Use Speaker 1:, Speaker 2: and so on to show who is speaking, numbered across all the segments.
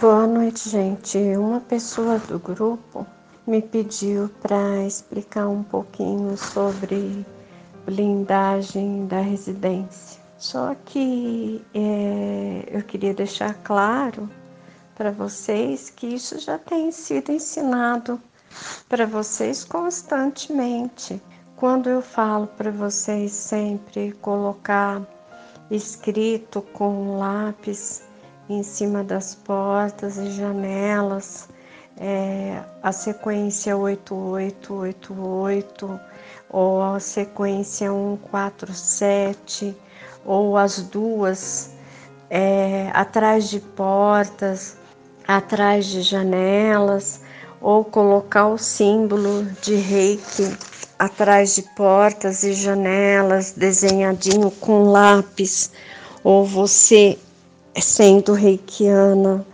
Speaker 1: Boa noite, gente. Uma pessoa do grupo me pediu para explicar um pouquinho sobre blindagem da residência. Só que é, eu queria deixar claro para vocês que isso já tem sido ensinado para vocês constantemente. Quando eu falo para vocês sempre colocar escrito com lápis em cima das portas e janelas, é, a sequência 8888 ou a sequência 147 ou as duas é, atrás de portas, atrás de janelas, ou colocar o símbolo de reiki atrás de portas e janelas desenhadinho com lápis, ou você sendo reikiana,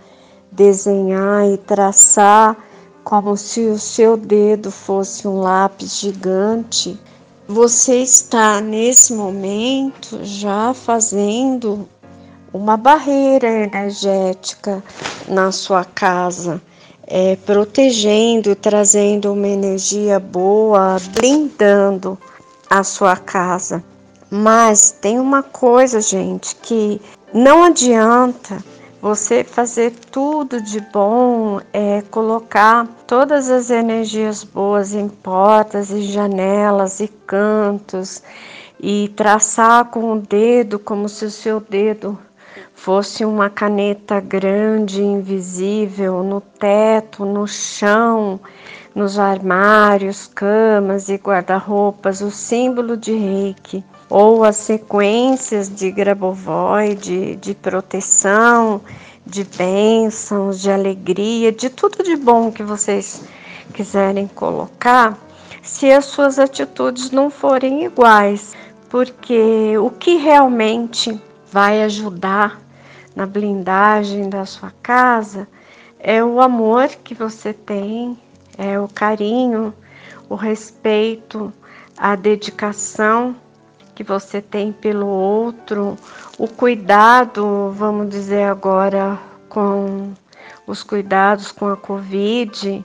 Speaker 1: desenhar e traçar como se o seu dedo fosse um lápis gigante, você está nesse momento já fazendo uma barreira energética na sua casa, é, protegendo, trazendo uma energia boa, blindando a sua casa. Mas tem uma coisa, gente, que não adianta você fazer tudo de bom, é, colocar todas as energias boas em portas e janelas e cantos e traçar com o dedo como se o seu dedo fosse uma caneta grande, invisível, no teto, no chão, nos armários, camas e guarda-roupas, o símbolo de reiki ou as sequências de Grabovoi, de, de proteção, de bênçãos, de alegria, de tudo de bom que vocês quiserem colocar, se as suas atitudes não forem iguais, porque o que realmente vai ajudar na blindagem da sua casa é o amor que você tem, é o carinho, o respeito, a dedicação que você tem pelo outro, o cuidado, vamos dizer agora, com os cuidados com a Covid,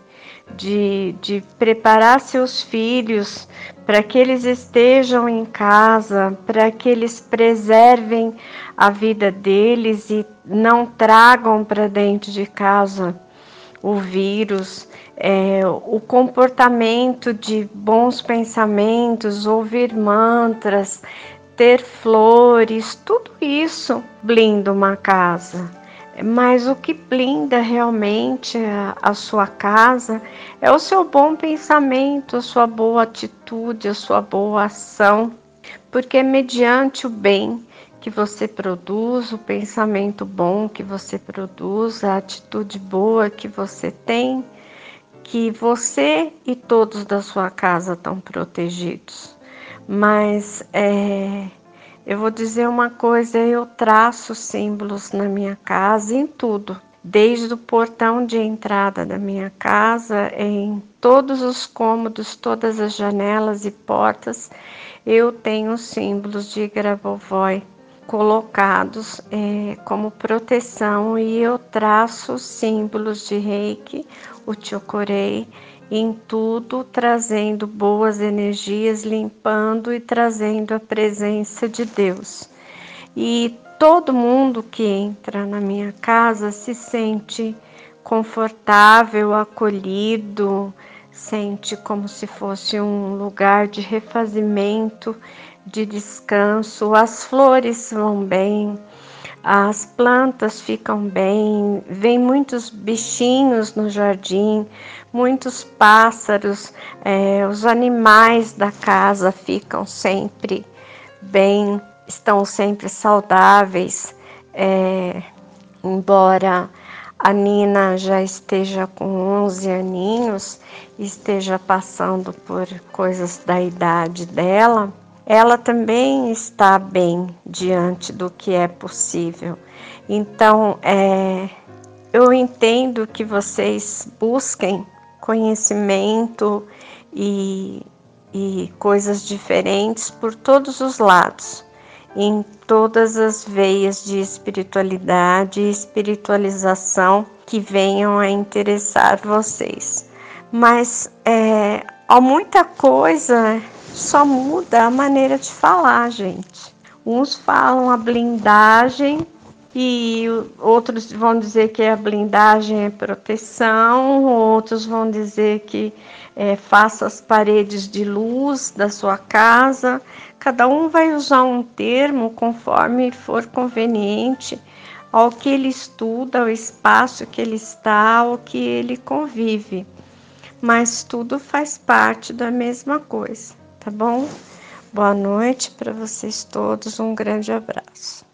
Speaker 1: de, de preparar seus filhos para que eles estejam em casa, para que eles preservem a vida deles e não tragam para dentro de casa o vírus é, o comportamento de bons pensamentos, ouvir mantras, ter flores, tudo isso blinda uma casa. Mas o que blinda realmente a, a sua casa é o seu bom pensamento, a sua boa atitude, a sua boa ação, porque mediante o bem que você produz, o pensamento bom que você produz, a atitude boa que você tem, que você e todos da sua casa estão protegidos. Mas é, eu vou dizer uma coisa: eu traço símbolos na minha casa em tudo, desde o portão de entrada da minha casa, em todos os cômodos, todas as janelas e portas, eu tenho símbolos de Grabovoi colocados é, como proteção e eu traço símbolos de reiki, o chocorei, em tudo trazendo boas energias, limpando e trazendo a presença de Deus. E todo mundo que entra na minha casa se sente confortável, acolhido, sente como se fosse um lugar de refazimento de descanso, as flores vão bem, as plantas ficam bem, vem muitos bichinhos no jardim, muitos pássaros, é, os animais da casa ficam sempre bem, estão sempre saudáveis, é, embora a Nina já esteja com 11 aninhos, esteja passando por coisas da idade dela, ela também está bem diante do que é possível. Então, é, eu entendo que vocês busquem conhecimento e, e coisas diferentes por todos os lados, em todas as veias de espiritualidade e espiritualização que venham a interessar vocês. Mas é, há muita coisa, só muda a maneira de falar, gente. Uns falam a blindagem e outros vão dizer que a blindagem é proteção, outros vão dizer que é, faça as paredes de luz da sua casa. Cada um vai usar um termo conforme for conveniente ao que ele estuda, ao espaço que ele está, ao que ele convive. Mas tudo faz parte da mesma coisa, tá bom? Boa noite para vocês todos, um grande abraço.